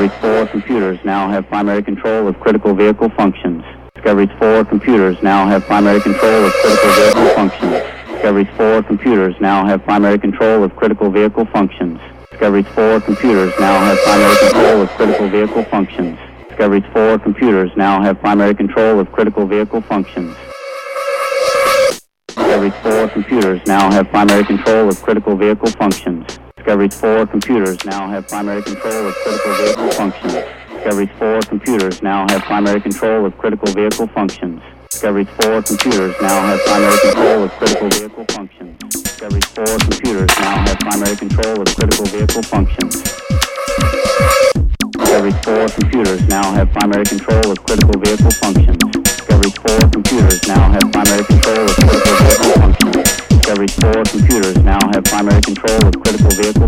Discovery's four computers now have primary control of critical vehicle functions. Discovery's four computers now have primary control of critical vehicle functions. Discovery's four computers now have primary control of critical vehicle functions. Discovery's four computers now have primary control of critical vehicle functions. Discovery's four computers now have primary control of critical vehicle functions. Discovery's four computers now have primary control of critical vehicle functions. Discovery's four computers now have primary control of critical vehicle functions. Discovery's four computers now have primary control of critical vehicle functions. Discovery's four computers now have primary control of critical vehicle functions. Discovery's four computers now have primary control of critical vehicle functions. Discovery's four computers now have primary control of critical vehicle functions. Discovery's four computers now have primary control of critical vehicle functions. Four computers now have primary control of critical vehicle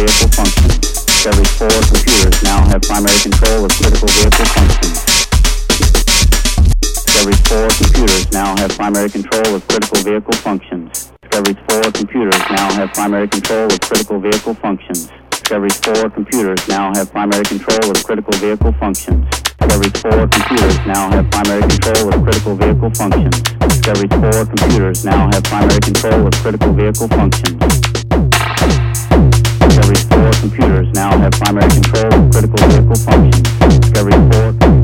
vehicle functions. Discovery's four computers now have primary control of critical vehicle functions. Discovery's four computers now have primary control of critical vehicle functions. Discovery's four computers now have primary control of critical vehicle functions. Discovery's four computers now have primary control of critical vehicle functions. Discovery's four computers now have primary control of critical vehicle functions. Discovery's four computers now have primary control of critical vehicle functions. Computers now have primary control of critical vehicle functions. Discovery four